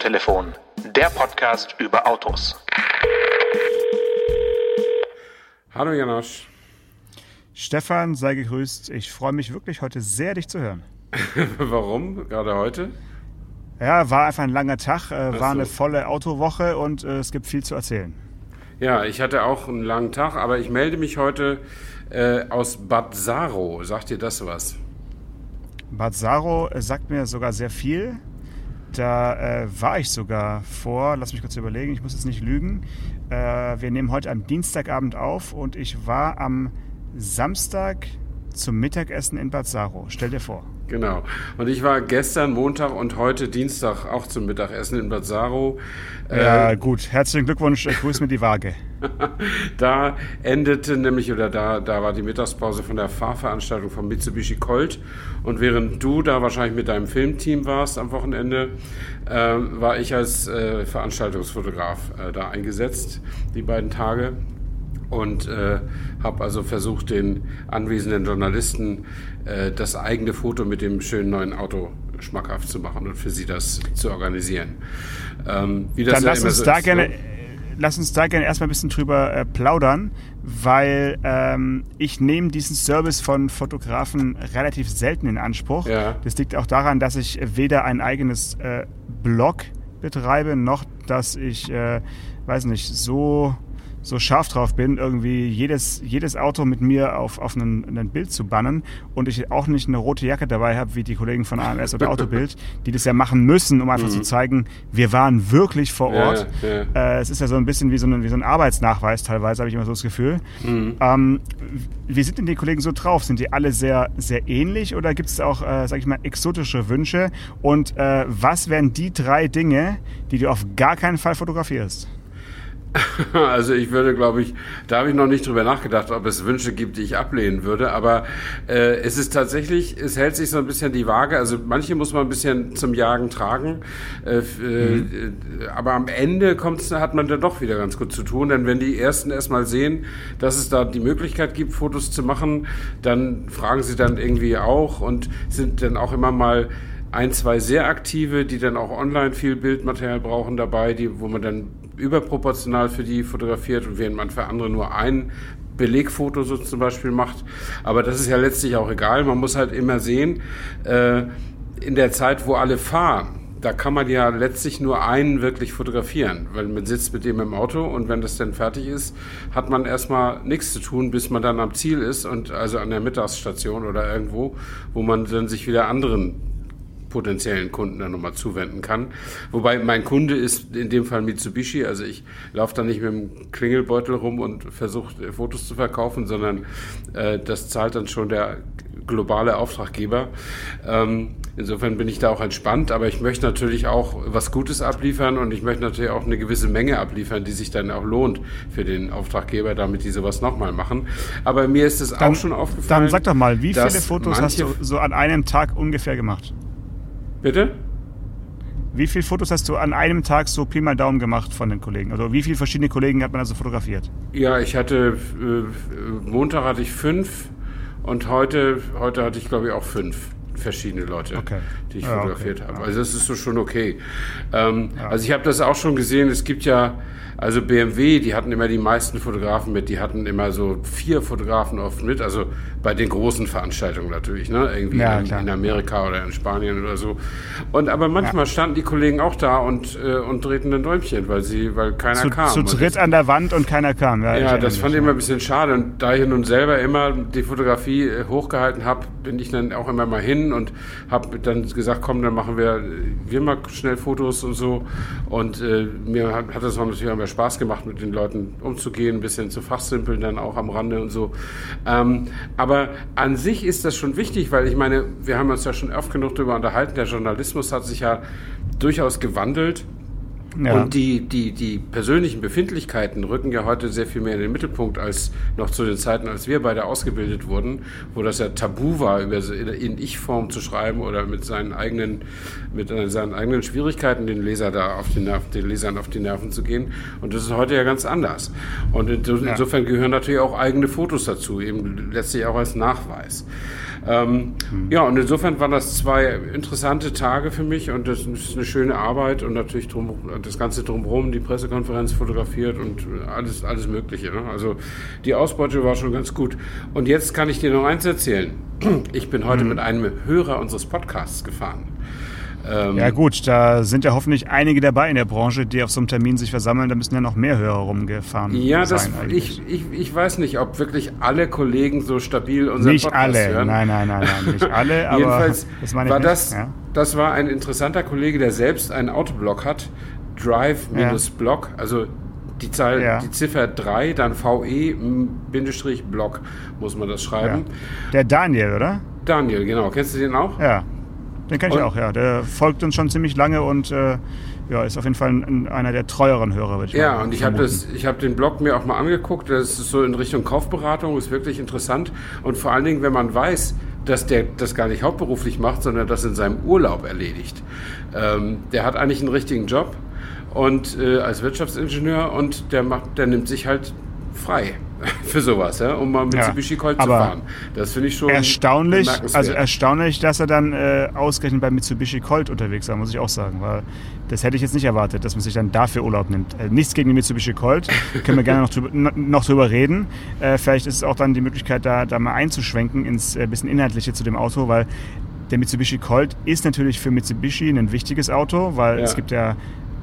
Autotelefon, der Podcast über Autos. Hallo Janosch. Stefan, sei gegrüßt. Ich freue mich wirklich heute sehr, dich zu hören. Warum? Gerade heute? Ja, war einfach ein langer Tag, äh, war so. eine volle Autowoche und äh, es gibt viel zu erzählen. Ja, ich hatte auch einen langen Tag, aber ich melde mich heute äh, aus Bad Saro. Sagt dir das was? Bad Saro äh, sagt mir sogar sehr viel. Da äh, war ich sogar vor, lass mich kurz überlegen, ich muss jetzt nicht lügen. Äh, wir nehmen heute am Dienstagabend auf und ich war am Samstag zum Mittagessen in Bad. Stell dir vor. Genau. Und ich war gestern Montag und heute Dienstag auch zum Mittagessen in Bad Saro. Ja, gut. Herzlichen Glückwunsch. Ich grüße mir die Waage. da endete nämlich, oder da, da war die Mittagspause von der Fahrveranstaltung von Mitsubishi Colt. Und während du da wahrscheinlich mit deinem Filmteam warst am Wochenende, äh, war ich als äh, Veranstaltungsfotograf äh, da eingesetzt, die beiden Tage und äh, habe also versucht, den anwesenden Journalisten äh, das eigene Foto mit dem schönen neuen Auto schmackhaft zu machen und für sie das zu organisieren. Ähm, wie das Dann ja lass uns so da ist, gerne. Ne? Lass uns da gerne erstmal ein bisschen drüber äh, plaudern, weil ähm, ich nehme diesen Service von Fotografen relativ selten in Anspruch. Ja. Das liegt auch daran, dass ich weder ein eigenes äh, Blog betreibe, noch dass ich, äh, weiß nicht, so so scharf drauf bin, irgendwie jedes, jedes Auto mit mir auf, auf ein, ein Bild zu bannen und ich auch nicht eine rote Jacke dabei habe, wie die Kollegen von AMS oder Autobild, die das ja machen müssen, um einfach mhm. zu zeigen, wir waren wirklich vor Ort. Ja, ja. Äh, es ist ja so ein bisschen wie so ein, wie so ein Arbeitsnachweis teilweise, habe ich immer so das Gefühl. Mhm. Ähm, wie sind denn die Kollegen so drauf? Sind die alle sehr, sehr ähnlich oder gibt es auch, äh, sag ich mal, exotische Wünsche? Und äh, was wären die drei Dinge, die du auf gar keinen Fall fotografierst? Also ich würde, glaube ich, da habe ich noch nicht drüber nachgedacht, ob es Wünsche gibt, die ich ablehnen würde. Aber äh, es ist tatsächlich, es hält sich so ein bisschen die Waage. Also manche muss man ein bisschen zum Jagen tragen. Äh, äh mhm. aber am Ende kommt's, hat man dann doch wieder ganz gut zu tun. Denn wenn die Ersten erstmal sehen, dass es da die Möglichkeit gibt, Fotos zu machen, dann fragen sie dann irgendwie auch und sind dann auch immer mal ein, zwei sehr aktive, die dann auch online viel Bildmaterial brauchen dabei, die, wo man dann überproportional für die fotografiert und während man für andere nur ein Belegfoto so zum Beispiel macht. Aber das ist ja letztlich auch egal. Man muss halt immer sehen, äh, in der Zeit, wo alle fahren, da kann man ja letztlich nur einen wirklich fotografieren, weil man sitzt mit dem im Auto und wenn das dann fertig ist, hat man erstmal nichts zu tun, bis man dann am Ziel ist und also an der Mittagsstation oder irgendwo, wo man dann sich wieder anderen potenziellen Kunden dann nochmal zuwenden kann. Wobei mein Kunde ist in dem Fall Mitsubishi, also ich laufe da nicht mit dem Klingelbeutel rum und versuche Fotos zu verkaufen, sondern äh, das zahlt dann schon der globale Auftraggeber. Ähm, insofern bin ich da auch entspannt, aber ich möchte natürlich auch was Gutes abliefern und ich möchte natürlich auch eine gewisse Menge abliefern, die sich dann auch lohnt für den Auftraggeber, damit die sowas nochmal machen. Aber mir ist es auch schon aufgefallen. Dann sag doch mal, wie viele Fotos hast du so an einem Tag ungefähr gemacht? Bitte? Wie viele Fotos hast du an einem Tag so Pi mal Daumen gemacht von den Kollegen? Also wie viele verschiedene Kollegen hat man also fotografiert? Ja, ich hatte, äh, Montag hatte ich fünf und heute, heute hatte ich glaube ich auch fünf verschiedene Leute, okay. die ich ja, fotografiert okay. habe. Also das ist so schon okay. Ähm, ja. Also ich habe das auch schon gesehen, es gibt ja also BMW, die hatten immer die meisten Fotografen mit, die hatten immer so vier Fotografen oft mit, also bei den großen Veranstaltungen natürlich, ne? Irgendwie ja, in, in, Amerika oder in Spanien oder so. Und aber manchmal ja. standen die Kollegen auch da und, äh, und drehten ein Däumchen, weil sie, weil keiner zu, kam. Zu dritt an der Wand und keiner kam. Ja, ja das fand ich immer ein bisschen schade. Und da ich nun selber immer die Fotografie äh, hochgehalten habe, bin ich dann auch immer mal hin und habe dann gesagt, komm, dann machen wir wir mal schnell Fotos und so. Und äh, mir hat, hat das natürlich immer Spaß gemacht, mit den Leuten umzugehen, ein bisschen zu fachsimpeln dann auch am Rande und so. Ähm, aber an sich ist das schon wichtig, weil ich meine, wir haben uns ja schon oft genug darüber unterhalten, der Journalismus hat sich ja durchaus gewandelt. Ja. Und die, die, die persönlichen Befindlichkeiten rücken ja heute sehr viel mehr in den Mittelpunkt als noch zu den Zeiten, als wir beide ausgebildet wurden, wo das ja tabu war, über in Ich-Form zu schreiben oder mit seinen eigenen, mit seinen eigenen Schwierigkeiten den Leser da auf die Nerven, den Lesern auf die Nerven zu gehen. Und das ist heute ja ganz anders. Und insofern gehören natürlich auch eigene Fotos dazu, eben letztlich auch als Nachweis. Ähm, hm. Ja, und insofern waren das zwei interessante Tage für mich und das ist eine schöne Arbeit und natürlich drum, das Ganze drumherum, die Pressekonferenz fotografiert und alles, alles Mögliche. Ne? Also die Ausbeute war schon ganz gut. Und jetzt kann ich dir noch eins erzählen. Ich bin heute hm. mit einem Hörer unseres Podcasts gefahren. Ähm, ja gut, da sind ja hoffentlich einige dabei in der Branche, die auf so einem Termin sich versammeln. Da müssen ja noch mehr Hörer rumgefahren ja, sein. Ja, ich, ich, ich weiß nicht, ob wirklich alle Kollegen so stabil unseren nicht Podcast alle. hören. Nein, nein, nein, nein, nicht alle. aber Jedenfalls das war nicht. das, ja. das war ein interessanter Kollege, der selbst einen Autoblog hat. Drive-Blog, ja. also die Zahl, ja. die Ziffer 3, dann VE-Blog muss man das schreiben. Der Daniel, oder? Daniel, genau. Kennst du den auch? Ja. Den kenne ich auch, ja. Der folgt uns schon ziemlich lange und äh, ja, ist auf jeden Fall ein, einer der treueren Hörer, würde ich Ja, mal und ich habe hab den Blog mir auch mal angeguckt. Das ist so in Richtung Kaufberatung, ist wirklich interessant. Und vor allen Dingen, wenn man weiß, dass der das gar nicht hauptberuflich macht, sondern das in seinem Urlaub erledigt. Ähm, der hat eigentlich einen richtigen Job und äh, als Wirtschaftsingenieur und der macht, der nimmt sich halt frei für sowas, ja, um mal Mitsubishi ja, Colt zu fahren. Das finde ich schon erstaunlich. Also erstaunlich, dass er dann äh, ausgerechnet bei Mitsubishi Colt unterwegs war, muss ich auch sagen, weil das hätte ich jetzt nicht erwartet, dass man sich dann dafür Urlaub nimmt. Äh, nichts gegen die Mitsubishi Colt, können wir gerne noch drüber, noch drüber reden. Äh, vielleicht ist es auch dann die Möglichkeit, da, da mal einzuschwenken ins äh, bisschen inhaltliche zu dem Auto, weil der Mitsubishi Colt ist natürlich für Mitsubishi ein wichtiges Auto, weil ja. es gibt ja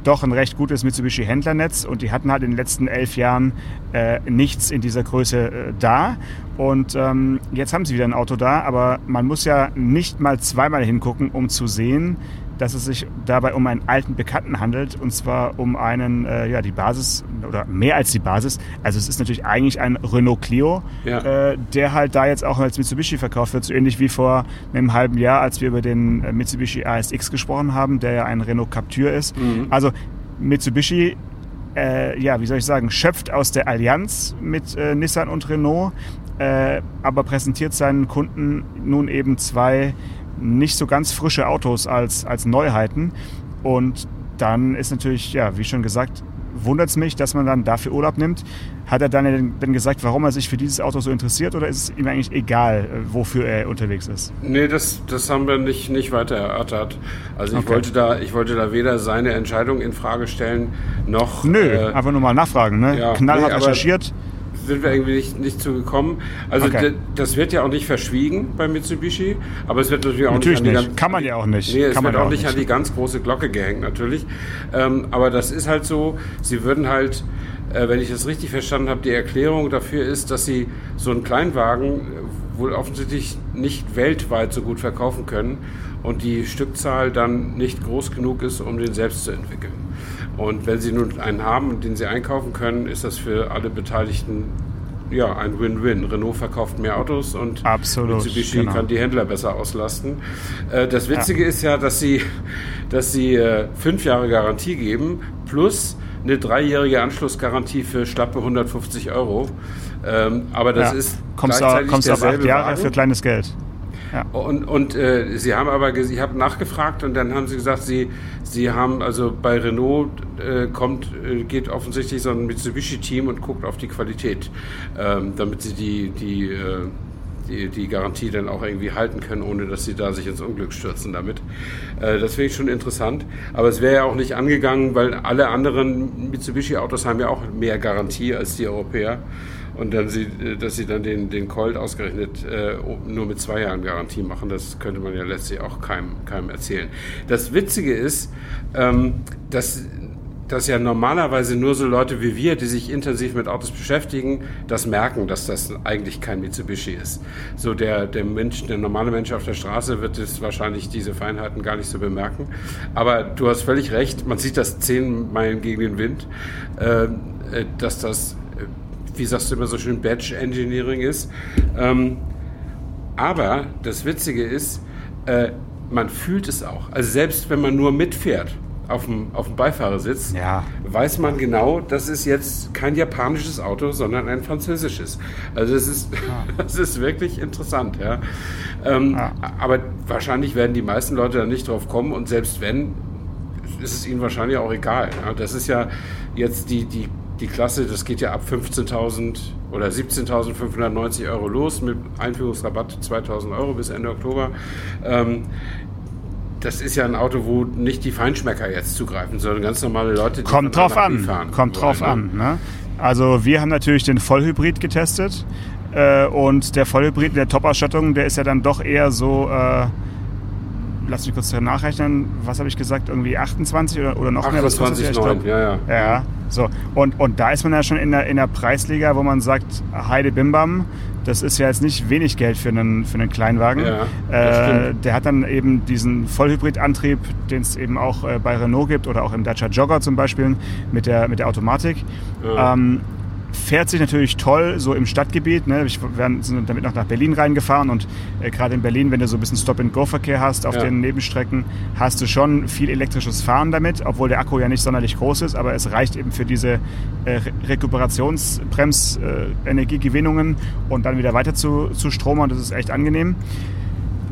doch ein recht gutes Mitsubishi-Händlernetz und die hatten halt in den letzten elf Jahren äh, nichts in dieser Größe äh, da. Und ähm, jetzt haben sie wieder ein Auto da, aber man muss ja nicht mal zweimal hingucken, um zu sehen, dass es sich dabei um einen alten Bekannten handelt und zwar um einen, äh, ja, die Basis oder mehr als die Basis. Also es ist natürlich eigentlich ein Renault Clio, ja. äh, der halt da jetzt auch als Mitsubishi verkauft wird, so ähnlich wie vor einem halben Jahr, als wir über den äh, Mitsubishi ASX gesprochen haben, der ja ein Renault Captur ist. Mhm. Also Mitsubishi äh, ja, wie soll ich sagen, schöpft aus der Allianz mit äh, Nissan und Renault, äh, aber präsentiert seinen Kunden nun eben zwei nicht so ganz frische Autos als, als Neuheiten. Und dann ist natürlich, ja, wie schon gesagt, wundert es mich, dass man dann dafür Urlaub nimmt. Hat er dann denn gesagt, warum er sich für dieses Auto so interessiert oder ist es ihm eigentlich egal, äh, wofür er unterwegs ist? Nee, das, das haben wir nicht, nicht weiter erörtert. Also ich, okay. wollte da, ich wollte da weder seine Entscheidung in Frage stellen, noch... Nö, äh, einfach nur mal nachfragen. Ne? Ja, Knallhart nee, recherchiert sind wir irgendwie nicht, nicht zu gekommen. Also okay. das wird ja auch nicht verschwiegen bei Mitsubishi, aber es wird natürlich auch natürlich nicht, nicht. Ganz, Kann man ja auch nicht. Nee, es Kann wird auch nicht, nicht an die ganz große Glocke gehängt natürlich. Ähm, aber das ist halt so, sie würden halt äh, wenn ich das richtig verstanden habe, die Erklärung dafür ist, dass sie so einen Kleinwagen wohl offensichtlich nicht weltweit so gut verkaufen können und die Stückzahl dann nicht groß genug ist, um den selbst zu entwickeln. Und wenn Sie nun einen haben, den Sie einkaufen können, ist das für alle Beteiligten ja, ein Win-Win. Renault verkauft mehr Autos und Absolut, Mitsubishi genau. kann die Händler besser auslasten. Äh, das Witzige ja. ist ja, dass sie, dass sie äh, fünf Jahre Garantie geben plus eine dreijährige Anschlussgarantie für schlappe 150 Euro. Ähm, aber das ja. ist kommst gleichzeitig kommst auf acht Jahre Wagen. für kleines Geld. Und, und äh, Sie haben aber, ich habe nachgefragt und dann haben Sie gesagt, Sie, Sie haben, also bei Renault äh, kommt, äh, geht offensichtlich so ein Mitsubishi-Team und guckt auf die Qualität, ähm, damit Sie die, die, äh, die, die Garantie dann auch irgendwie halten können, ohne dass Sie da sich ins Unglück stürzen damit. Äh, das finde ich schon interessant. Aber es wäre ja auch nicht angegangen, weil alle anderen Mitsubishi-Autos haben ja auch mehr Garantie als die Europäer und dann sie, dass sie dann den, den Colt ausgerechnet äh, nur mit zwei Jahren Garantie machen, das könnte man ja letztlich auch keinem, keinem erzählen. Das Witzige ist, ähm, dass dass ja normalerweise nur so Leute wie wir, die sich intensiv mit Autos beschäftigen, das merken, dass das eigentlich kein Mitsubishi ist. So der, der Mensch, der normale Mensch auf der Straße wird es wahrscheinlich diese Feinheiten gar nicht so bemerken. Aber du hast völlig recht, man sieht das zehn Meilen gegen den Wind, äh, dass das wie sagst du immer so schön, Badge Engineering ist. Ähm, aber das Witzige ist, äh, man fühlt es auch. Also selbst wenn man nur mitfährt auf dem, auf dem Beifahrersitz, ja. weiß man genau, das ist jetzt kein japanisches Auto, sondern ein französisches. Also es ist, ja. das ist wirklich interessant. Ja. Ähm, ja. Aber wahrscheinlich werden die meisten Leute da nicht drauf kommen und selbst wenn, ist es ihnen wahrscheinlich auch egal. Das ist ja jetzt die, die die Klasse, das geht ja ab 15.000 oder 17.590 Euro los mit Einführungsrabatt 2.000 Euro bis Ende Oktober. Ähm, das ist ja ein Auto, wo nicht die Feinschmecker jetzt zugreifen, sondern ganz normale Leute, die Kommt drauf an. Fahren Kommt drauf an. Ne? Also wir haben natürlich den Vollhybrid getestet äh, und der Vollhybrid in der Top-Ausstattung, der ist ja dann doch eher so, äh, lass mich kurz nachrechnen, was habe ich gesagt, irgendwie 28 oder, oder noch 28, mehr? 28, ja, ja. Ja, so. Und, und da ist man ja schon in der, in der Preisliga, wo man sagt, Heide Bimbam, das ist ja jetzt nicht wenig Geld für einen, für einen Kleinwagen. Ja, äh, der hat dann eben diesen Vollhybridantrieb, den es eben auch äh, bei Renault gibt oder auch im Dacia Jogger zum Beispiel mit der, mit der Automatik. Ja. Ähm, fährt sich natürlich toll, so im Stadtgebiet. Ne? Wir sind damit noch nach Berlin reingefahren und äh, gerade in Berlin, wenn du so ein bisschen Stop-and-Go-Verkehr hast auf ja. den Nebenstrecken, hast du schon viel elektrisches Fahren damit, obwohl der Akku ja nicht sonderlich groß ist, aber es reicht eben für diese äh, Rekuperationsbrems-Energiegewinnungen äh, und dann wieder weiter zu, zu stromern. Das ist echt angenehm.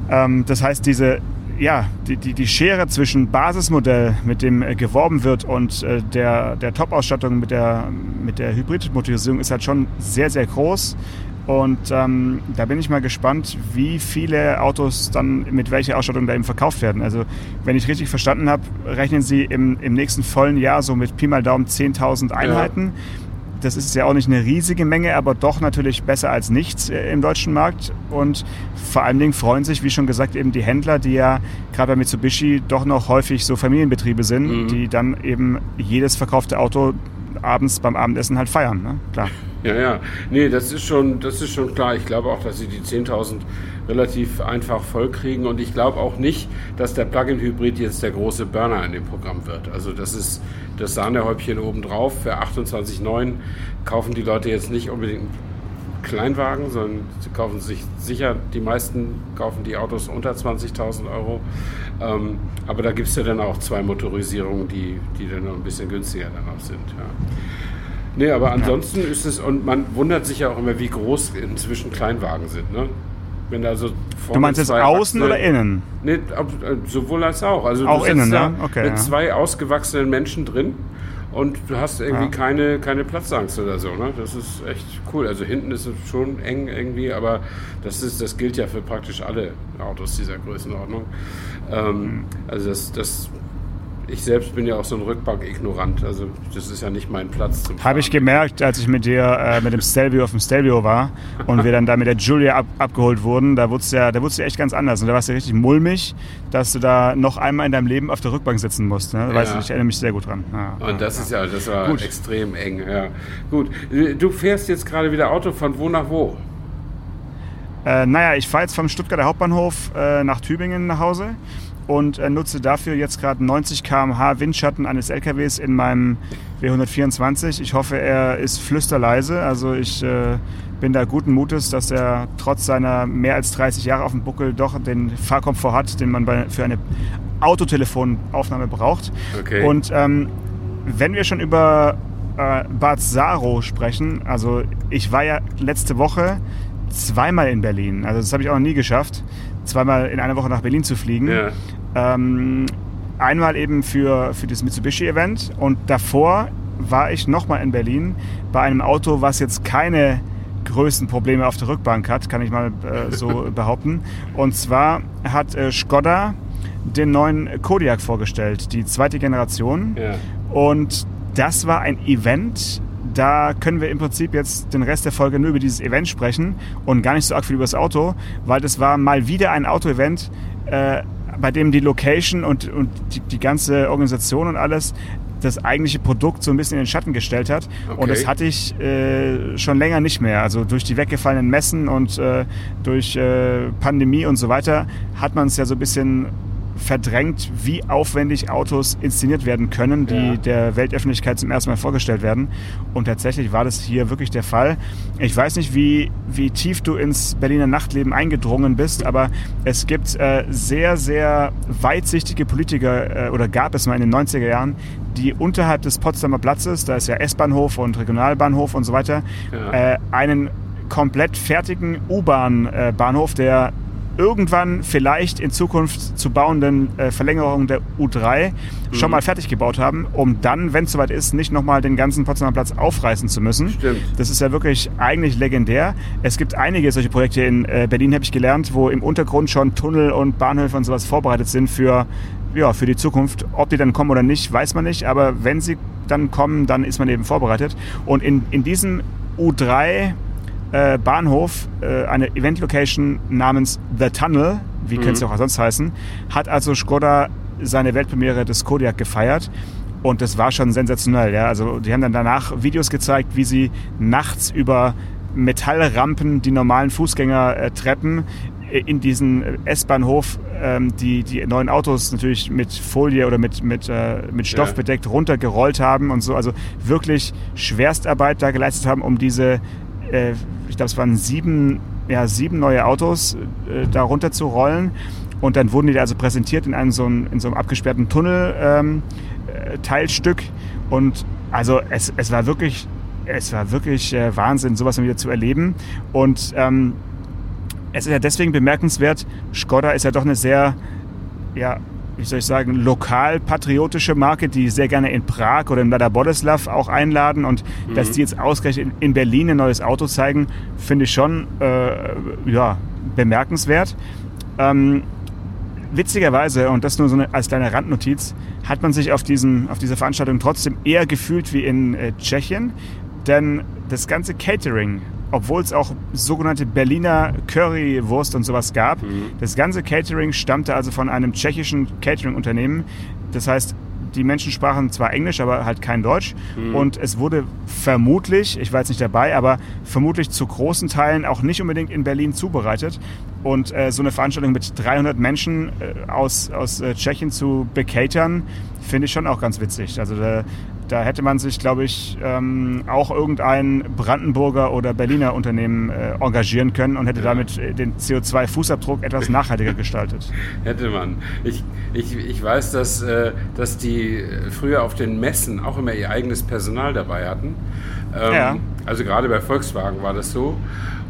Ähm, das heißt, diese ja, die, die, die Schere zwischen Basismodell, mit dem äh, geworben wird, und äh, der, der Top-Ausstattung mit der, mit der Hybrid-Motorisierung ist halt schon sehr, sehr groß. Und ähm, da bin ich mal gespannt, wie viele Autos dann mit welcher Ausstattung da eben verkauft werden. Also wenn ich richtig verstanden habe, rechnen Sie im, im nächsten vollen Jahr so mit Pi mal Daumen 10.000 Einheiten. Ja das ist ja auch nicht eine riesige Menge, aber doch natürlich besser als nichts äh, im deutschen Markt. Und vor allen Dingen freuen sich, wie schon gesagt, eben die Händler, die ja gerade bei Mitsubishi doch noch häufig so Familienbetriebe sind, mhm. die dann eben jedes verkaufte Auto abends beim Abendessen halt feiern. Ne? Klar. Ja, ja. Nee, das ist schon, das ist schon klar. Ich glaube auch, dass sie die 10.000 relativ einfach voll kriegen. Und ich glaube auch nicht, dass der Plug-in-Hybrid jetzt der große Burner in dem Programm wird. Also das ist das Sahnehäubchen obendrauf. Für 28,9 kaufen die Leute jetzt nicht unbedingt Kleinwagen, sondern sie kaufen sich sicher, die meisten kaufen die Autos unter 20.000 Euro. Ähm, aber da gibt es ja dann auch zwei Motorisierungen, die, die dann noch ein bisschen günstiger dann auch sind. Ja. Nee, aber ansonsten ja. ist es, und man wundert sich ja auch immer, wie groß inzwischen Kleinwagen sind. Ne? Wenn da so du meinst jetzt außen oder innen? Nee, äh, sowohl als auch. Also auch innen, ja? Okay, mit zwei ausgewachsenen Menschen drin und du hast irgendwie ja. keine, keine Platzangst oder so. Ne? Das ist echt cool. Also hinten ist es schon eng irgendwie, aber das, ist, das gilt ja für praktisch alle Autos dieser Größenordnung. Ähm, mhm. Also das, das ich selbst bin ja auch so ein Rückbank-Ignorant. Also das ist ja nicht mein Platz zum Habe ich gemerkt, als ich mit dir äh, mit dem Stelvio auf dem Stelvio war und wir dann da mit der Julia ab, abgeholt wurden, da wurdest du ja, da wurdest du echt ganz anders. Und da warst du richtig mulmig, dass du da noch einmal in deinem Leben auf der Rückbank sitzen musst. Ne? Ja. Weißt du, ich erinnere mich sehr gut dran. Ja, und das ja. ist ja, das war gut. extrem eng. Ja. Gut, du fährst jetzt gerade wieder Auto von wo nach wo? Äh, naja, ich fahre jetzt vom Stuttgarter Hauptbahnhof äh, nach Tübingen nach Hause und äh, nutze dafür jetzt gerade 90 km/h Windschatten eines LKWs in meinem W124. Ich hoffe, er ist flüsterleise. Also ich äh, bin da guten Mutes, dass er trotz seiner mehr als 30 Jahre auf dem Buckel doch den Fahrkomfort hat, den man bei, für eine Autotelefonaufnahme braucht. Okay. Und ähm, wenn wir schon über äh, Bad Saro sprechen, also ich war ja letzte Woche zweimal in Berlin. Also das habe ich auch noch nie geschafft zweimal in einer Woche nach Berlin zu fliegen. Ja. Ähm, einmal eben für, für das Mitsubishi-Event und davor war ich nochmal in Berlin bei einem Auto, was jetzt keine größten Probleme auf der Rückbank hat, kann ich mal äh, so behaupten. Und zwar hat äh, Skoda den neuen Kodiak vorgestellt, die zweite Generation. Ja. Und das war ein Event, da können wir im Prinzip jetzt den Rest der Folge nur über dieses Event sprechen und gar nicht so arg viel über das Auto, weil das war mal wieder ein Auto-Event, äh, bei dem die Location und, und die, die, ganze Organisation und alles das eigentliche Produkt so ein bisschen in den Schatten gestellt hat. Okay. Und das hatte ich äh, schon länger nicht mehr. Also durch die weggefallenen Messen und äh, durch äh, Pandemie und so weiter hat man es ja so ein bisschen verdrängt, wie aufwendig Autos inszeniert werden können, die ja. der Weltöffentlichkeit zum ersten Mal vorgestellt werden. Und tatsächlich war das hier wirklich der Fall. Ich weiß nicht, wie, wie tief du ins Berliner Nachtleben eingedrungen bist, aber es gibt äh, sehr, sehr weitsichtige Politiker, äh, oder gab es mal in den 90er Jahren, die unterhalb des Potsdamer Platzes, da ist ja S-Bahnhof und Regionalbahnhof und so weiter, ja. äh, einen komplett fertigen U-Bahn-Bahnhof, der irgendwann vielleicht in Zukunft zu bauenden äh, Verlängerung der U3 mhm. schon mal fertig gebaut haben, um dann, wenn es soweit ist, nicht nochmal den ganzen Potsdamer Platz aufreißen zu müssen. Stimmt. Das ist ja wirklich eigentlich legendär. Es gibt einige solche Projekte in äh, Berlin, habe ich gelernt, wo im Untergrund schon Tunnel und Bahnhöfe und sowas vorbereitet sind für, ja, für die Zukunft. Ob die dann kommen oder nicht, weiß man nicht, aber wenn sie dann kommen, dann ist man eben vorbereitet. Und in, in diesem U3 äh, Bahnhof, äh, eine Event-Location namens The Tunnel, wie mhm. könnte es auch sonst heißen, hat also Skoda seine Weltpremiere des Kodiak gefeiert. Und das war schon sensationell. Ja? Also die haben dann danach Videos gezeigt, wie sie nachts über Metallrampen die normalen Fußgängertreppen äh, in diesen S-Bahnhof ähm, die, die neuen Autos natürlich mit Folie oder mit, mit, äh, mit Stoff bedeckt runtergerollt haben und so. Also wirklich Schwerstarbeit da geleistet haben, um diese äh, ich glaube, es waren sieben, ja, sieben neue Autos äh, da runter zu rollen. Und dann wurden die also präsentiert in einem so, einem, in so einem abgesperrten Tunnel ähm, äh, Teilstück. Und also es, es war wirklich, es war wirklich äh, Wahnsinn, sowas wieder zu erleben. Und ähm, es ist ja deswegen bemerkenswert, Skoda ist ja doch eine sehr ja, wie soll ich sagen, lokal-patriotische Marke, die sehr gerne in Prag oder in Lada Boleslav auch einladen. Und mhm. dass die jetzt ausgerechnet in Berlin ein neues Auto zeigen, finde ich schon äh, ja, bemerkenswert. Ähm, witzigerweise, und das nur so eine, als kleine Randnotiz, hat man sich auf, diesen, auf dieser Veranstaltung trotzdem eher gefühlt wie in äh, Tschechien. Denn das ganze Catering obwohl es auch sogenannte Berliner Currywurst und sowas gab. Mhm. Das ganze Catering stammte also von einem tschechischen Catering-Unternehmen. Das heißt, die Menschen sprachen zwar Englisch, aber halt kein Deutsch. Mhm. Und es wurde vermutlich, ich war jetzt nicht dabei, aber vermutlich zu großen Teilen auch nicht unbedingt in Berlin zubereitet. Und äh, so eine Veranstaltung mit 300 Menschen äh, aus, aus äh, Tschechien zu bekatern, finde ich schon auch ganz witzig. Also da da hätte man sich, glaube ich, ähm, auch irgendein Brandenburger oder Berliner Unternehmen äh, engagieren können und hätte ja. damit äh, den CO2-Fußabdruck etwas nachhaltiger gestaltet. Hätte man. Ich, ich, ich weiß, dass, äh, dass die früher auf den Messen auch immer ihr eigenes Personal dabei hatten. Ähm, ja. Also gerade bei Volkswagen war das so.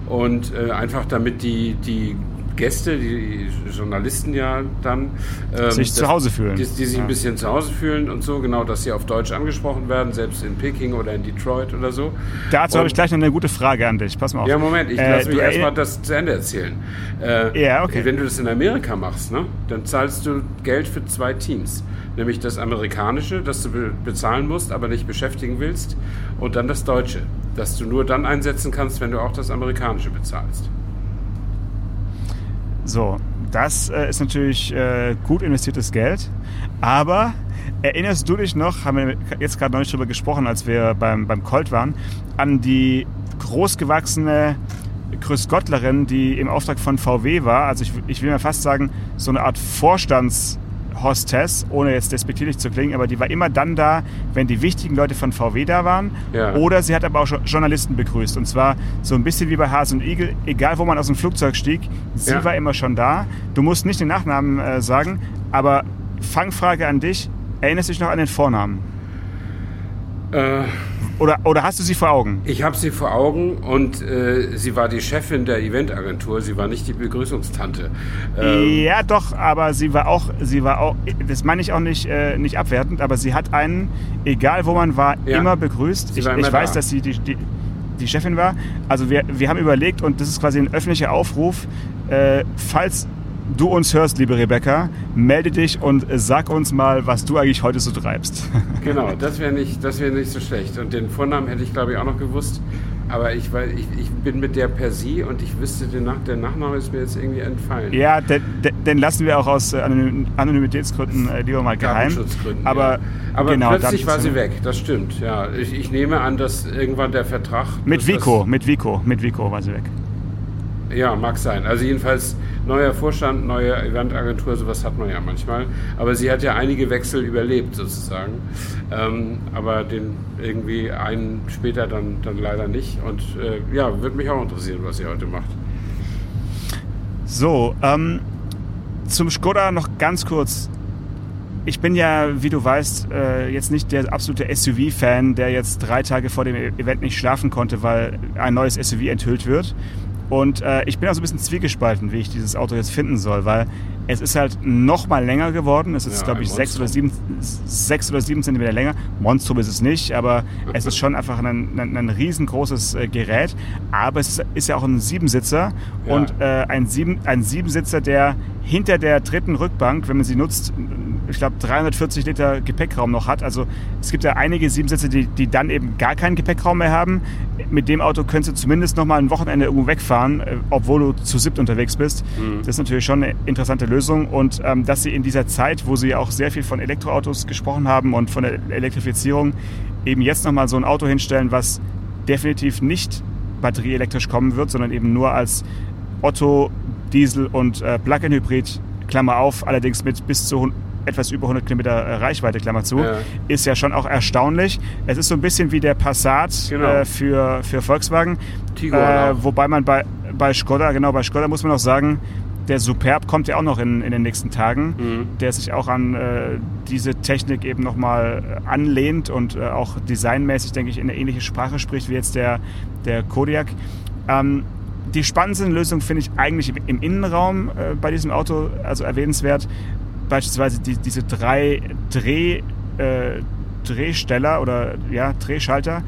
Und einfach damit die, die Gäste, die Journalisten ja dann ähm, sich das, zu Hause fühlen. Die, die sich ja. ein bisschen zu Hause fühlen und so, genau, dass sie auf Deutsch angesprochen werden, selbst in Peking oder in Detroit oder so. Dazu habe ich gleich noch eine gute Frage an dich. Pass mal auf. Ja, Moment, ich äh, lasse mich erstmal das zu Ende erzählen. Äh, ja, okay. Wenn du das in Amerika machst, ne, dann zahlst du Geld für zwei Teams. Nämlich das amerikanische, das du bezahlen musst, aber nicht beschäftigen willst, und dann das deutsche, das du nur dann einsetzen kannst, wenn du auch das amerikanische bezahlst. So, das äh, ist natürlich äh, gut investiertes Geld. Aber erinnerst du dich noch, haben wir jetzt gerade nicht drüber gesprochen, als wir beim, beim Colt waren, an die großgewachsene Grüßgottlerin, die im Auftrag von VW war. Also ich, ich will mal fast sagen, so eine Art Vorstands- Hostess, ohne jetzt despektierlich zu klingen, aber die war immer dann da, wenn die wichtigen Leute von VW da waren. Ja. Oder sie hat aber auch Journalisten begrüßt. Und zwar so ein bisschen wie bei Hase und Igel, egal wo man aus dem Flugzeug stieg, sie ja. war immer schon da. Du musst nicht den Nachnamen äh, sagen, aber Fangfrage an dich, erinnerst du dich noch an den Vornamen? Äh, oder, oder hast du sie vor Augen? Ich habe sie vor Augen und äh, sie war die Chefin der Eventagentur, sie war nicht die Begrüßungstante. Ähm ja, doch, aber sie war auch, sie war auch, das meine ich auch nicht, äh, nicht abwertend, aber sie hat einen, egal wo man war, ja. immer begrüßt. Ich, immer ich weiß, da. dass sie die, die, die, Chefin war. Also wir, wir haben überlegt und das ist quasi ein öffentlicher Aufruf, äh, falls du uns hörst, liebe Rebecca, melde dich und sag uns mal, was du eigentlich heute so treibst. Genau, das wäre nicht, wär nicht so schlecht. Und den Vornamen hätte ich, glaube ich, auch noch gewusst. Aber ich, weil ich, ich bin mit der per Sie und ich wüsste, den Nach der Nachname ist mir jetzt irgendwie entfallen. Ja, den, den lassen wir auch aus äh, Anonymitätsgründen äh, lieber mal geheim. Aber, ja. Aber genau, plötzlich war sie weg, das stimmt. Ja, ich, ich nehme an, dass irgendwann der Vertrag... Mit Vico, mit Vico, mit Vico war sie weg. Ja, mag sein. Also jedenfalls neuer Vorstand, neue Eventagentur, sowas hat man ja manchmal. Aber sie hat ja einige Wechsel überlebt sozusagen. Ähm, aber den irgendwie einen später dann, dann leider nicht. Und äh, ja, würde mich auch interessieren, was sie heute macht. So, ähm, zum Skoda noch ganz kurz. Ich bin ja, wie du weißt, äh, jetzt nicht der absolute SUV-Fan, der jetzt drei Tage vor dem Event nicht schlafen konnte, weil ein neues SUV enthüllt wird. Und äh, ich bin auch so ein bisschen zwiegespalten, wie ich dieses Auto jetzt finden soll, weil es ist halt noch mal länger geworden. Es ist, ja, glaube ich, sechs oder, sieben, sechs oder sieben Zentimeter länger. Monstrum ist es nicht, aber es ist schon einfach ein, ein, ein riesengroßes äh, Gerät. Aber es ist, ist, ja auch ein Siebensitzer ja. und äh, ein, Sieben, ein Siebensitzer, der hinter der dritten Rückbank, wenn man sie nutzt, ich glaube 340 Liter Gepäckraum noch hat. Also es gibt ja einige Siebensitzer, die, die dann eben gar keinen Gepäckraum mehr haben. Mit dem Auto könntest du zumindest noch mal ein Wochenende irgendwo wegfahren, äh, obwohl du zu siebt unterwegs bist. Mhm. Das ist natürlich schon eine interessante Lösung. Und ähm, dass sie in dieser Zeit, wo sie auch sehr viel von Elektroautos gesprochen haben und von der Elektrifizierung, eben jetzt noch mal so ein Auto hinstellen, was definitiv nicht batterieelektrisch kommen wird, sondern eben nur als Otto, Diesel und äh, Plug-in-Hybrid, Klammer auf, allerdings mit bis zu etwas über 100 Kilometer äh, Reichweite, Klammer zu, ja. ist ja schon auch erstaunlich. Es ist so ein bisschen wie der Passat genau. äh, für, für Volkswagen. Tiguan äh, wobei man bei, bei Skoda, genau, bei Skoda muss man auch sagen, der Superb kommt ja auch noch in, in den nächsten Tagen, mhm. der sich auch an äh, diese Technik eben nochmal äh, anlehnt und äh, auch designmäßig, denke ich, in eine ähnliche Sprache spricht wie jetzt der, der Kodiak. Ähm, die spannendste Lösung finde ich eigentlich im, im Innenraum äh, bei diesem Auto, also erwähnenswert, beispielsweise die, diese drei Dreh, äh, Drehsteller oder ja, Drehschalter,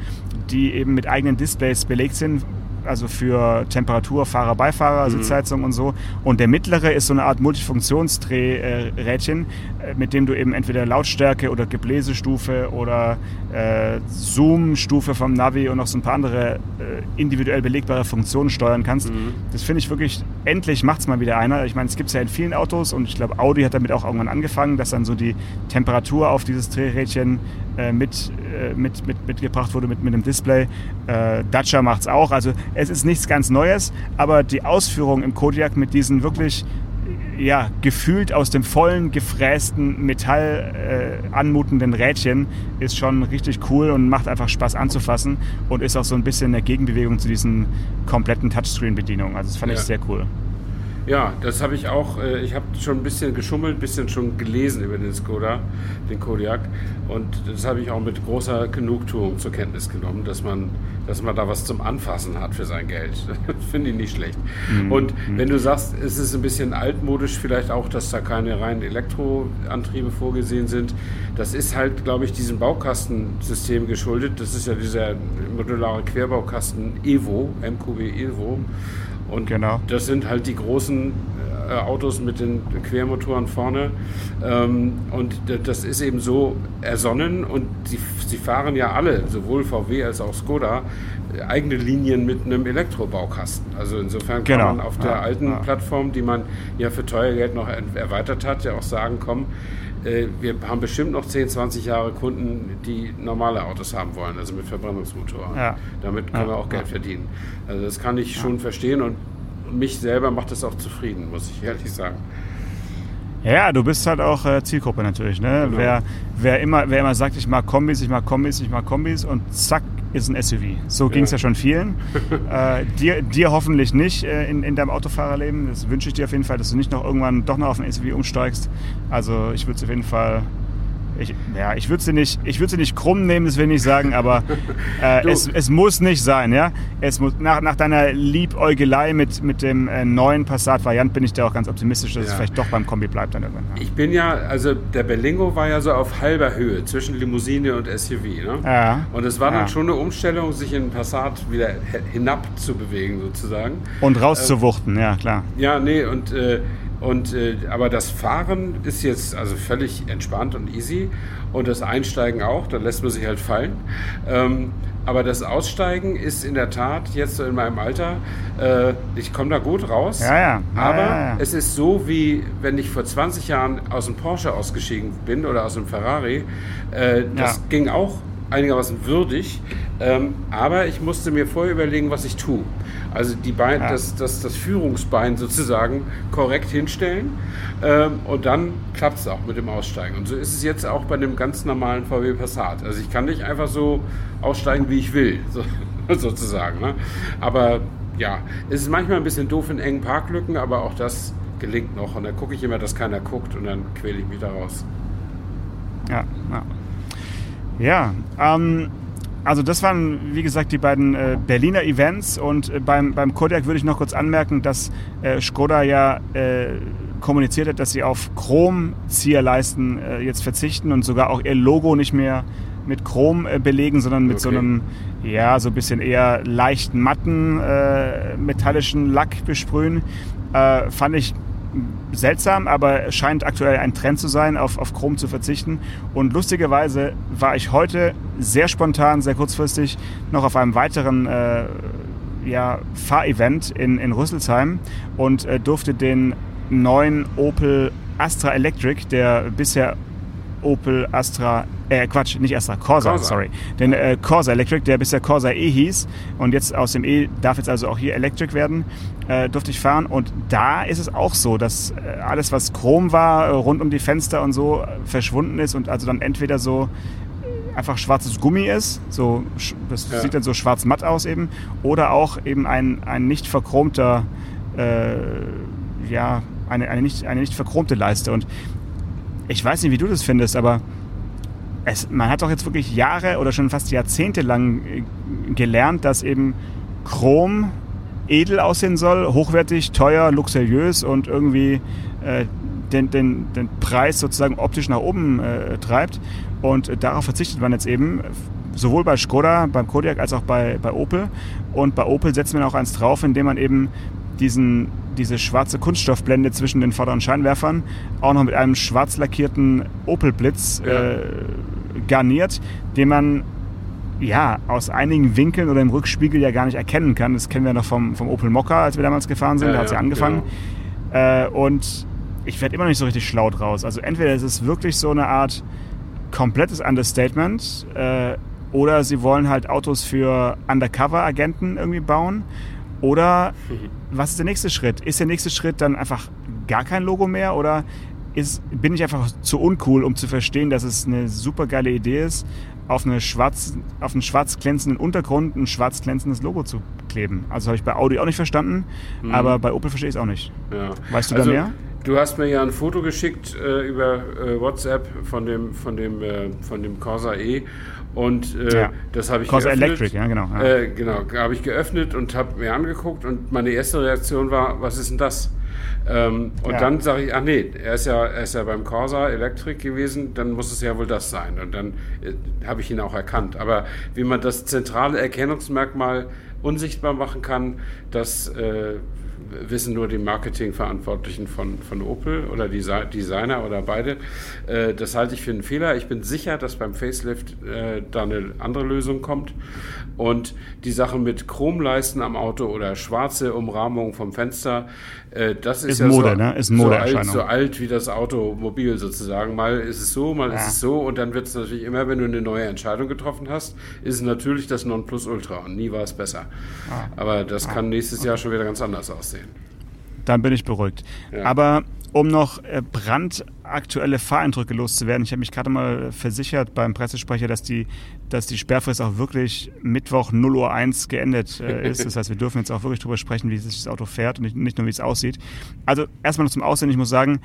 die eben mit eigenen Displays belegt sind, also für Temperatur, Fahrer, Beifahrer, mhm. Sitzheizung und so. Und der mittlere ist so eine Art Multifunktionsdrehrädchen, äh, mit dem du eben entweder Lautstärke oder Gebläsestufe oder äh, Zoom-Stufe vom Navi und noch so ein paar andere äh, individuell belegbare Funktionen steuern kannst. Mhm. Das finde ich wirklich, endlich macht es mal wieder einer. Ich meine, es gibt es ja in vielen Autos und ich glaube, Audi hat damit auch irgendwann angefangen, dass dann so die Temperatur auf dieses Drehrädchen äh, mit, äh, mit, mit, mitgebracht wurde mit, mit einem Display. Äh, Dacia macht es auch. Also es ist nichts ganz Neues, aber die Ausführung im Kodiak mit diesen wirklich ja, gefühlt aus dem vollen, gefrästen Metall äh, anmutenden Rädchen ist schon richtig cool und macht einfach Spaß anzufassen und ist auch so ein bisschen eine Gegenbewegung zu diesen kompletten Touchscreen-Bedienungen. Also das fand ja. ich sehr cool. Ja, das habe ich auch. Äh, ich habe schon ein bisschen geschummelt, ein bisschen schon gelesen über den Skoda, den Kodiak. Und das habe ich auch mit großer Genugtuung zur Kenntnis genommen, dass man, dass man da was zum Anfassen hat für sein Geld. Finde ich nicht schlecht. Mhm. Und mhm. wenn du sagst, es ist ein bisschen altmodisch, vielleicht auch, dass da keine reinen Elektroantriebe vorgesehen sind. Das ist halt, glaube ich, diesem Baukastensystem geschuldet. Das ist ja dieser modulare Querbaukasten Evo, MQB Evo. Und genau. das sind halt die großen Autos mit den Quermotoren vorne. Ähm, und das ist eben so ersonnen und sie, sie fahren ja alle, sowohl VW als auch Skoda, eigene Linien mit einem Elektrobaukasten. Also insofern kann genau. man auf der ja, alten ja. Plattform, die man ja für teuer Geld noch erweitert hat, ja auch sagen, komm, äh, wir haben bestimmt noch 10, 20 Jahre Kunden, die normale Autos haben wollen, also mit Verbrennungsmotoren. Ja. Damit können wir auch Geld verdienen. Also das kann ich schon verstehen und mich selber macht das auch zufrieden, muss ich ehrlich sagen. Ja, du bist halt auch äh, Zielgruppe natürlich. Ne? Genau. Wer, wer, immer, wer immer sagt, ich mag Kombis, ich mag Kombis, ich mag Kombis und zack, ist ein SUV. So ging es ja. schon vielen. äh, dir, dir hoffentlich nicht äh, in, in deinem Autofahrerleben. Das wünsche ich dir auf jeden Fall, dass du nicht noch irgendwann doch noch auf ein SUV umsteigst. Also ich würde es auf jeden Fall ich, ja, ich würde sie nicht, ich würde sie nicht krumm nehmen, das will ich nicht sagen, aber äh, es, es muss nicht sein, ja. Es muss nach, nach deiner Liebäugelei mit, mit dem äh, neuen Passat-Variant bin ich da auch ganz optimistisch, dass ja. es vielleicht doch beim Kombi bleibt dann irgendwann. Ja. Ich bin ja, also der Berlingo war ja so auf halber Höhe zwischen Limousine und SUV, ne? Ja. Und es war dann schon eine Umstellung, sich in Passat wieder hinab zu bewegen sozusagen. Und rauszuwuchten, ähm, ja klar. Ja, nee und äh, und, äh, aber das Fahren ist jetzt also völlig entspannt und easy und das Einsteigen auch, da lässt man sich halt fallen. Ähm, aber das Aussteigen ist in der Tat jetzt so in meinem Alter, äh, ich komme da gut raus. Ja, ja. ja aber ja, es ist so, wie wenn ich vor 20 Jahren aus dem Porsche ausgeschieden bin oder aus dem Ferrari. Äh, das ging auch einigermaßen würdig, ähm, aber ich musste mir vorher überlegen, was ich tue. Also die Bein, ja. das, das, das Führungsbein sozusagen korrekt hinstellen ähm, und dann klappt es auch mit dem Aussteigen. Und so ist es jetzt auch bei einem ganz normalen VW Passat. Also ich kann nicht einfach so aussteigen, wie ich will, so, sozusagen. Ne? Aber ja, es ist manchmal ein bisschen doof in engen Parklücken, aber auch das gelingt noch. Und dann gucke ich immer, dass keiner guckt und dann quäle ich mich da raus. Ja, ja. Ja, ähm, also das waren, wie gesagt, die beiden äh, Berliner Events und äh, beim, beim Kodiak würde ich noch kurz anmerken, dass äh, Skoda ja äh, kommuniziert hat, dass sie auf Chrom-Zierleisten äh, jetzt verzichten und sogar auch ihr Logo nicht mehr mit Chrom äh, belegen, sondern mit okay. so einem, ja, so ein bisschen eher leichten matten metallischen Lack besprühen. fand ich seltsam, aber scheint aktuell ein Trend zu sein, auf, auf Chrom zu verzichten. Und lustigerweise war ich heute sehr spontan, sehr kurzfristig noch auf einem weiteren äh, ja, Fahrevent in, in Rüsselsheim und äh, durfte den neuen Opel Astra Electric, der bisher Opel Astra, äh Quatsch, nicht Astra, Corsa, Corsa. sorry. Den äh, Corsa Electric, der bisher Corsa E hieß und jetzt aus dem E darf jetzt also auch hier Electric werden, äh, durfte ich fahren und da ist es auch so, dass äh, alles, was Chrom war, äh, rund um die Fenster und so, äh, verschwunden ist und also dann entweder so einfach schwarzes Gummi ist, so, das ja. sieht dann so schwarz-matt aus eben, oder auch eben ein, ein nicht verchromter, ja, eine, eine, nicht, eine nicht verchromte Leiste und ich weiß nicht, wie du das findest, aber es, man hat doch jetzt wirklich Jahre oder schon fast Jahrzehnte lang äh, gelernt, dass eben Chrom edel aussehen soll, hochwertig, teuer, luxuriös und irgendwie äh, den, den, den Preis sozusagen optisch nach oben äh, treibt. Und äh, darauf verzichtet man jetzt eben, sowohl bei Skoda, beim Kodiak als auch bei, bei Opel. Und bei Opel setzt man auch eins drauf, indem man eben diesen, diese schwarze Kunststoffblende zwischen den vorderen Scheinwerfern auch noch mit einem schwarz lackierten Opel Blitz ja. äh, garniert, den man ja, aus einigen Winkeln oder im Rückspiegel ja gar nicht erkennen kann. Das kennen wir noch vom, vom Opel Mokka, als wir damals gefahren sind. Ja, da hat es ja, ja angefangen. Genau. Äh, und ich werde immer noch nicht so richtig schlau draus. Also entweder ist es wirklich so eine Art komplettes Understatement äh, oder sie wollen halt Autos für Undercover-Agenten irgendwie bauen oder was ist der nächste Schritt? Ist der nächste Schritt dann einfach gar kein Logo mehr oder ist, bin ich einfach zu uncool, um zu verstehen, dass es eine super geile Idee ist, auf, eine schwarz, auf einen schwarz glänzenden Untergrund ein schwarz glänzendes Logo zu kleben? Also habe ich bei Audi auch nicht verstanden, mhm. aber bei Opel verstehe ich es auch nicht. Ja. Weißt du also, da mehr? Du hast mir ja ein Foto geschickt äh, über äh, WhatsApp von dem, von dem, äh, von dem Corsa E und äh, ja. das habe ich Corsa geöffnet. Electric, ja genau. Ja. Äh, genau, habe ich geöffnet und habe mir angeguckt und meine erste Reaktion war, was ist denn das? Ähm, und ja. dann sage ich, ach nee, er ist, ja, er ist ja beim Corsa Electric gewesen, dann muss es ja wohl das sein. Und dann äh, habe ich ihn auch erkannt. Aber wie man das zentrale Erkennungsmerkmal unsichtbar machen kann, das äh, wissen nur die Marketingverantwortlichen von, von Opel oder die Designer oder beide. Äh, das halte ich für einen Fehler. Ich bin sicher, dass beim Facelift äh, da eine andere Lösung kommt. Und die Sachen mit Chromleisten am Auto oder schwarze Umrahmung vom Fenster, äh, das ist, ist ja Mode, so, ne? ist so, alt, so alt wie das Automobil sozusagen. Mal ist es so, mal ja. ist es so. Und dann wird es natürlich immer, wenn du eine neue Entscheidung getroffen hast, ist es natürlich das Nonplusultra. Und nie war es besser. Ah. Aber das ah. kann nächstes Jahr schon wieder ganz anders aussehen. Dann bin ich beruhigt. Ja. Aber um noch äh, brandaktuelle Fahreindrücke loszuwerden, ich habe mich gerade mal versichert beim Pressesprecher, dass die, dass die Sperrfrist auch wirklich Mittwoch 0 Uhr 1 geendet äh, ist. Das heißt, wir dürfen jetzt auch wirklich darüber sprechen, wie sich das Auto fährt und nicht, nicht nur, wie es aussieht. Also erstmal noch zum Aussehen. Ich muss sagen,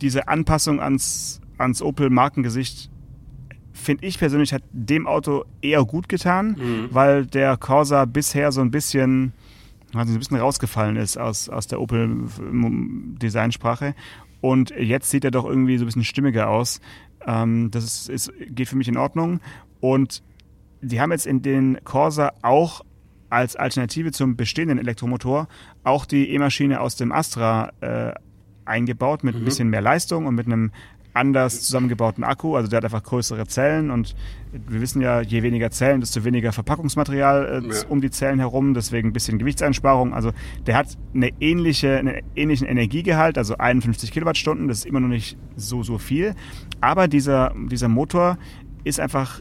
diese Anpassung ans, ans Opel-Markengesicht finde ich persönlich hat dem Auto eher gut getan, mhm. weil der Corsa bisher so ein bisschen also ein bisschen rausgefallen ist aus, aus der Opel-Designsprache. Und jetzt sieht er doch irgendwie so ein bisschen stimmiger aus. Ähm, das ist, ist, geht für mich in Ordnung. Und die haben jetzt in den Corsa auch als Alternative zum bestehenden Elektromotor auch die E-Maschine aus dem Astra äh, eingebaut mit mhm. ein bisschen mehr Leistung und mit einem anders zusammengebauten Akku. Also der hat einfach größere Zellen und wir wissen ja, je weniger Zellen, desto weniger Verpackungsmaterial äh, ja. um die Zellen herum, deswegen ein bisschen Gewichtseinsparung. Also der hat eine ähnliche, einen ähnlichen Energiegehalt, also 51 Kilowattstunden, das ist immer noch nicht so, so viel. Aber dieser, dieser Motor ist einfach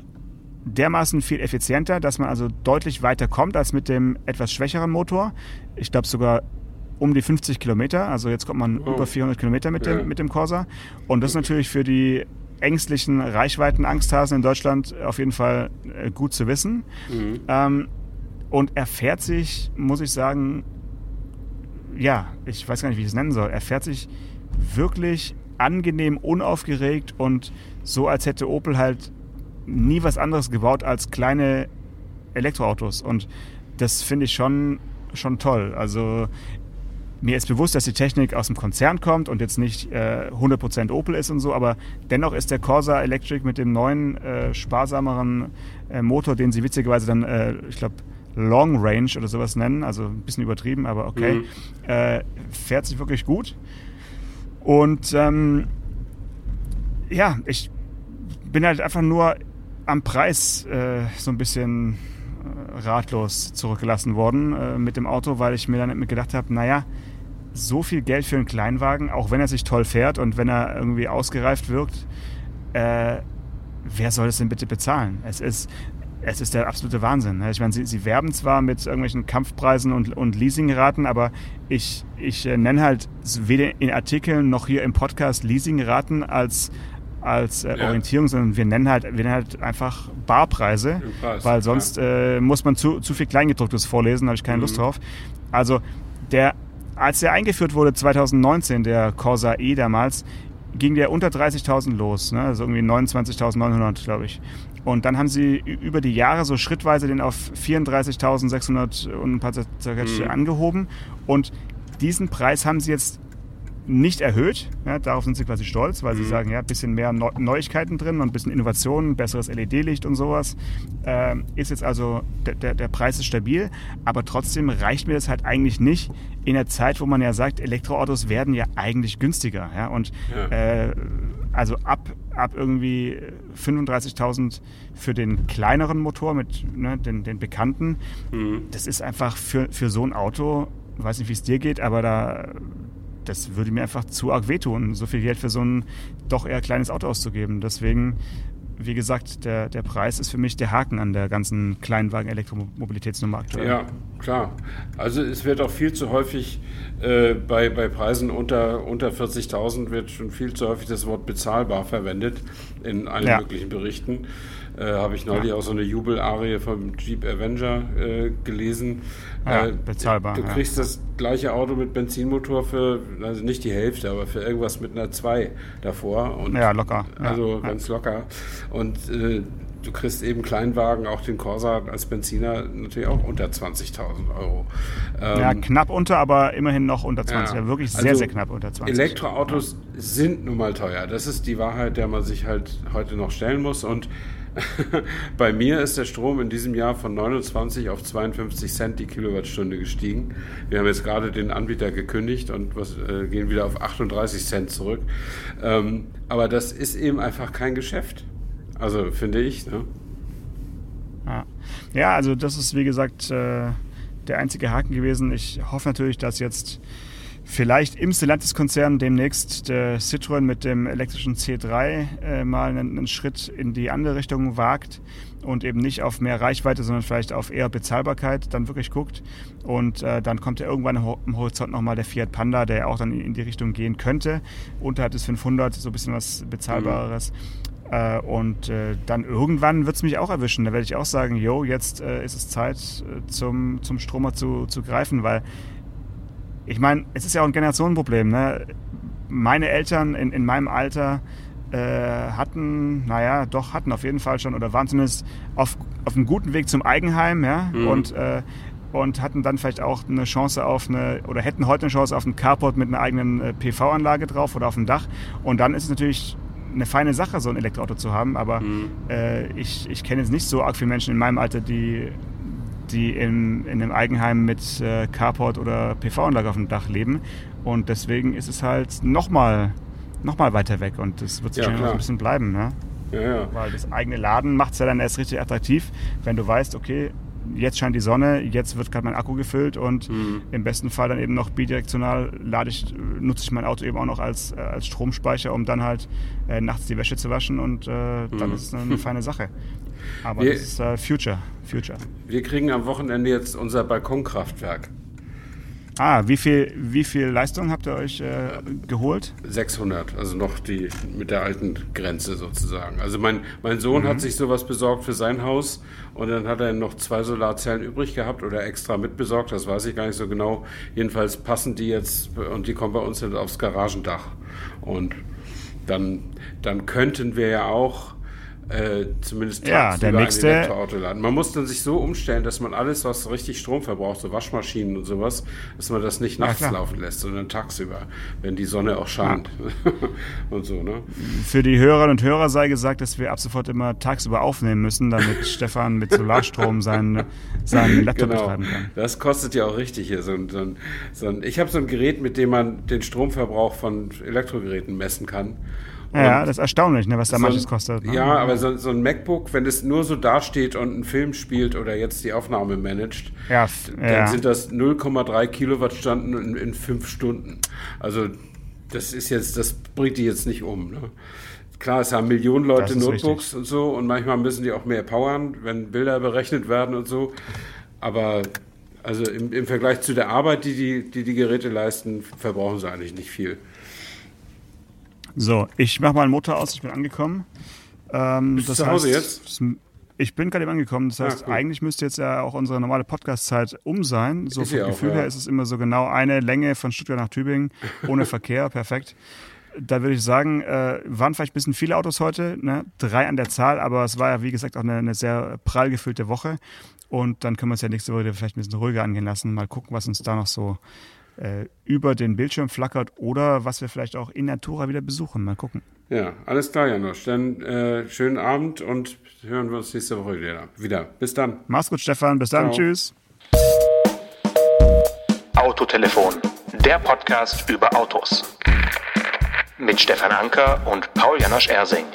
dermaßen viel effizienter, dass man also deutlich weiter kommt als mit dem etwas schwächeren Motor. Ich glaube sogar um die 50 Kilometer. Also jetzt kommt man oh. über 400 Kilometer mit dem, ja. mit dem Corsa. Und das ist natürlich für die ängstlichen Reichweiten-Angsthasen in Deutschland auf jeden Fall äh, gut zu wissen. Mhm. Ähm, und er fährt sich, muss ich sagen, ja, ich weiß gar nicht, wie ich es nennen soll. Er fährt sich wirklich angenehm, unaufgeregt und so, als hätte Opel halt nie was anderes gebaut als kleine Elektroautos. Und das finde ich schon, schon toll. Also mir ist bewusst, dass die Technik aus dem Konzern kommt und jetzt nicht äh, 100% Opel ist und so, aber dennoch ist der Corsa Electric mit dem neuen, äh, sparsameren äh, Motor, den sie witzigerweise dann, äh, ich glaube, Long Range oder sowas nennen, also ein bisschen übertrieben, aber okay, mhm. Äh, fährt sich wirklich gut. Und ähm, ja, ich bin halt einfach nur am Preis äh, so ein bisschen ratlos zurückgelassen worden mit dem Auto, weil ich mir dann gedacht habe, naja, so viel Geld für einen Kleinwagen, auch wenn er sich toll fährt und wenn er irgendwie ausgereift wirkt, äh, wer soll es denn bitte bezahlen? Es ist, es ist der absolute Wahnsinn. Ne? Ich meine, sie, sie werben zwar mit irgendwelchen Kampfpreisen und, und Leasingraten, aber ich, ich äh, nenne halt weder in Artikeln noch hier im Podcast Leasingraten als, als äh, ja. Orientierung, sondern wir nennen halt, wir nennen halt einfach Barpreise, Preis, weil sonst ja. äh, muss man zu, zu viel Kleingedrucktes vorlesen, da habe ich keine mhm. Lust drauf. Also der als der eingeführt wurde 2019, der Corsa E damals, ging der unter 30.000 los, ne? also irgendwie 29.900, glaube ich. Und dann haben sie über die Jahre so schrittweise den auf 34.600 und ein paar Zerquetsche mhm. angehoben. Und diesen Preis haben sie jetzt nicht erhöht. Ja, darauf sind sie quasi stolz, weil mhm. sie sagen, ja, ein bisschen mehr Neuigkeiten drin und ein bisschen Innovationen, besseres LED-Licht und sowas. Ähm, ist jetzt also, der, der, der Preis ist stabil, aber trotzdem reicht mir das halt eigentlich nicht in der Zeit, wo man ja sagt, Elektroautos werden ja eigentlich günstiger. Ja? Und ja. Äh, also ab, ab irgendwie 35.000 für den kleineren Motor mit ne, den, den bekannten, mhm. das ist einfach für, für so ein Auto, weiß nicht, wie es dir geht, aber da das würde mir einfach zu arg wehtun, so viel Geld für so ein doch eher kleines Auto auszugeben. Deswegen, wie gesagt, der, der Preis ist für mich der Haken an der ganzen Kleinwagen-Elektromobilitätsnummer aktuell. Ja, klar. Also es wird auch viel zu häufig äh, bei, bei Preisen unter, unter 40.000 wird schon viel zu häufig das Wort bezahlbar verwendet in allen ja. möglichen Berichten. Äh, Habe ich neulich ja. auch so eine Jubelarie vom Jeep Avenger äh, gelesen. Ja, äh, bezahlbar. Du kriegst das gleiche Auto mit Benzinmotor für, also nicht die Hälfte, aber für irgendwas mit einer 2 davor. Und ja, locker. Also ganz locker. Und äh, du kriegst eben Kleinwagen, auch den Corsa als Benziner natürlich auch unter 20.000 Euro. Ähm, ja, knapp unter, aber immerhin noch unter 20. Ja, ja wirklich sehr, also sehr knapp unter 20. Elektroautos ja. sind nun mal teuer. Das ist die Wahrheit, der man sich halt heute noch stellen muss. Und Bei mir ist der Strom in diesem Jahr von 29 auf 52 Cent die Kilowattstunde gestiegen. Wir haben jetzt gerade den Anbieter gekündigt und was, äh, gehen wieder auf 38 Cent zurück. Ähm, aber das ist eben einfach kein Geschäft. Also finde ich. Ne? Ja. ja, also das ist wie gesagt äh, der einzige Haken gewesen. Ich hoffe natürlich, dass jetzt vielleicht im Stellantis-Konzern demnächst der Citroën mit dem elektrischen C3 äh, mal einen, einen, Schritt in die andere Richtung wagt und eben nicht auf mehr Reichweite, sondern vielleicht auf eher Bezahlbarkeit dann wirklich guckt. Und äh, dann kommt ja irgendwann im Horizont nochmal der Fiat Panda, der auch dann in die Richtung gehen könnte. Unterhalb des 500 so ein bisschen was Bezahlbares. Mhm. Äh, und äh, dann irgendwann wird es mich auch erwischen. Da werde ich auch sagen, jo, jetzt äh, ist es Zeit, zum, zum Stromer zu, zu greifen, weil ich meine, es ist ja auch ein Generationenproblem. Ne? Meine Eltern in, in meinem Alter hatten, naja, doch, hatten auf jeden Fall schon oder waren zumindest auf, auf einem guten Weg zum Eigenheim, ja, mhm. und, äh, und hatten dann vielleicht auch eine Chance auf eine, oder hätten heute eine Chance auf ein Carport mit einer eigenen PV-Anlage drauf oder auf dem Dach. Und dann ist es natürlich eine feine Sache, so ein Elektroauto zu haben, aber mhm. äh, ich, ich kenne jetzt nicht so arg viele Menschen in meinem Alter, die die in, in einem Eigenheim mit äh, Carport oder PV-Anlage auf dem Dach leben. Und deswegen ist es halt nochmal noch mal weiter weg und das wird sicherlich ja, noch ein bisschen bleiben. Ne? Ja, ja. Weil das eigene Laden macht es ja dann erst richtig attraktiv, wenn du weißt, okay, jetzt scheint die Sonne, jetzt wird gerade mein Akku gefüllt und mhm. im besten Fall dann eben noch bidirektional lade ich, nutze ich mein Auto eben auch noch als, äh, als Stromspeicher, um dann halt äh, nachts die Wäsche zu waschen und äh, dann mhm. ist es eine, eine feine Sache. Aber wir, das ist äh, Future. Future. Wir kriegen am Wochenende jetzt unser Balkonkraftwerk. Ah, wie viel, wie viel Leistung habt ihr euch äh, geholt? 600, also noch die mit der alten Grenze sozusagen. Also mein, mein Sohn mhm. hat sich sowas besorgt für sein Haus und dann hat er noch zwei Solarzellen übrig gehabt oder extra mitbesorgt, das weiß ich gar nicht so genau. Jedenfalls passen die jetzt und die kommen bei uns aufs Garagendach. Und dann, dann könnten wir ja auch äh, zumindest ja, der nächste, ein Elektroauto laden. Man muss dann sich so umstellen, dass man alles, was richtig Strom verbraucht, so Waschmaschinen und sowas, dass man das nicht nachts ja, laufen lässt, sondern tagsüber, wenn die Sonne auch scheint ja. und so. Ne? Für die Hörerinnen und Hörer sei gesagt, dass wir ab sofort immer tagsüber aufnehmen müssen, damit Stefan mit Solarstrom seinen, seinen Laptop genau. betreiben kann. Das kostet ja auch richtig hier. So ein, so ein, so ein ich habe so ein Gerät, mit dem man den Stromverbrauch von Elektrogeräten messen kann. Ja, das ist erstaunlich, ne, was da so manches kostet. Ne? Ja, aber so, so, ein MacBook, wenn es nur so dasteht und einen Film spielt oder jetzt die Aufnahme managt, ja, dann ja. sind das 0,3 Kilowattstunden in, in fünf Stunden. Also das ist jetzt, das bringt die jetzt nicht um. Ne? Klar, es haben Millionen Leute Notebooks richtig. und so und manchmal müssen die auch mehr powern, wenn Bilder berechnet werden und so. Aber also im, im Vergleich zu der Arbeit, die die, die die Geräte leisten, verbrauchen sie eigentlich nicht viel. So, ich mache mal den Motor aus, ich bin angekommen. Ähm, Bist das zu Hause heißt, jetzt? Ich bin gerade eben angekommen. Das heißt, ja, cool. eigentlich müsste jetzt ja auch unsere normale Podcast-Zeit um sein. So ist vom Gefühl auch, ja. her ist es immer so genau eine Länge von Stuttgart nach Tübingen, ohne Verkehr, perfekt. Da würde ich sagen, äh, waren vielleicht ein bisschen viele Autos heute, ne? drei an der Zahl, aber es war ja wie gesagt auch eine, eine sehr prall gefüllte Woche. Und dann können wir uns ja nächste Woche vielleicht ein bisschen ruhiger angehen lassen. Mal gucken, was uns da noch so äh, über den Bildschirm flackert oder was wir vielleicht auch in Natura wieder besuchen. Mal gucken. Ja, alles klar, Janosch. Dann äh, schönen Abend und hören wir uns nächste Woche wieder. Bis dann. Mach's gut, Stefan. Bis dann. Ciao. Tschüss. Autotelefon, der Podcast über Autos. Mit Stefan Anker und Paul Janosch Ersing.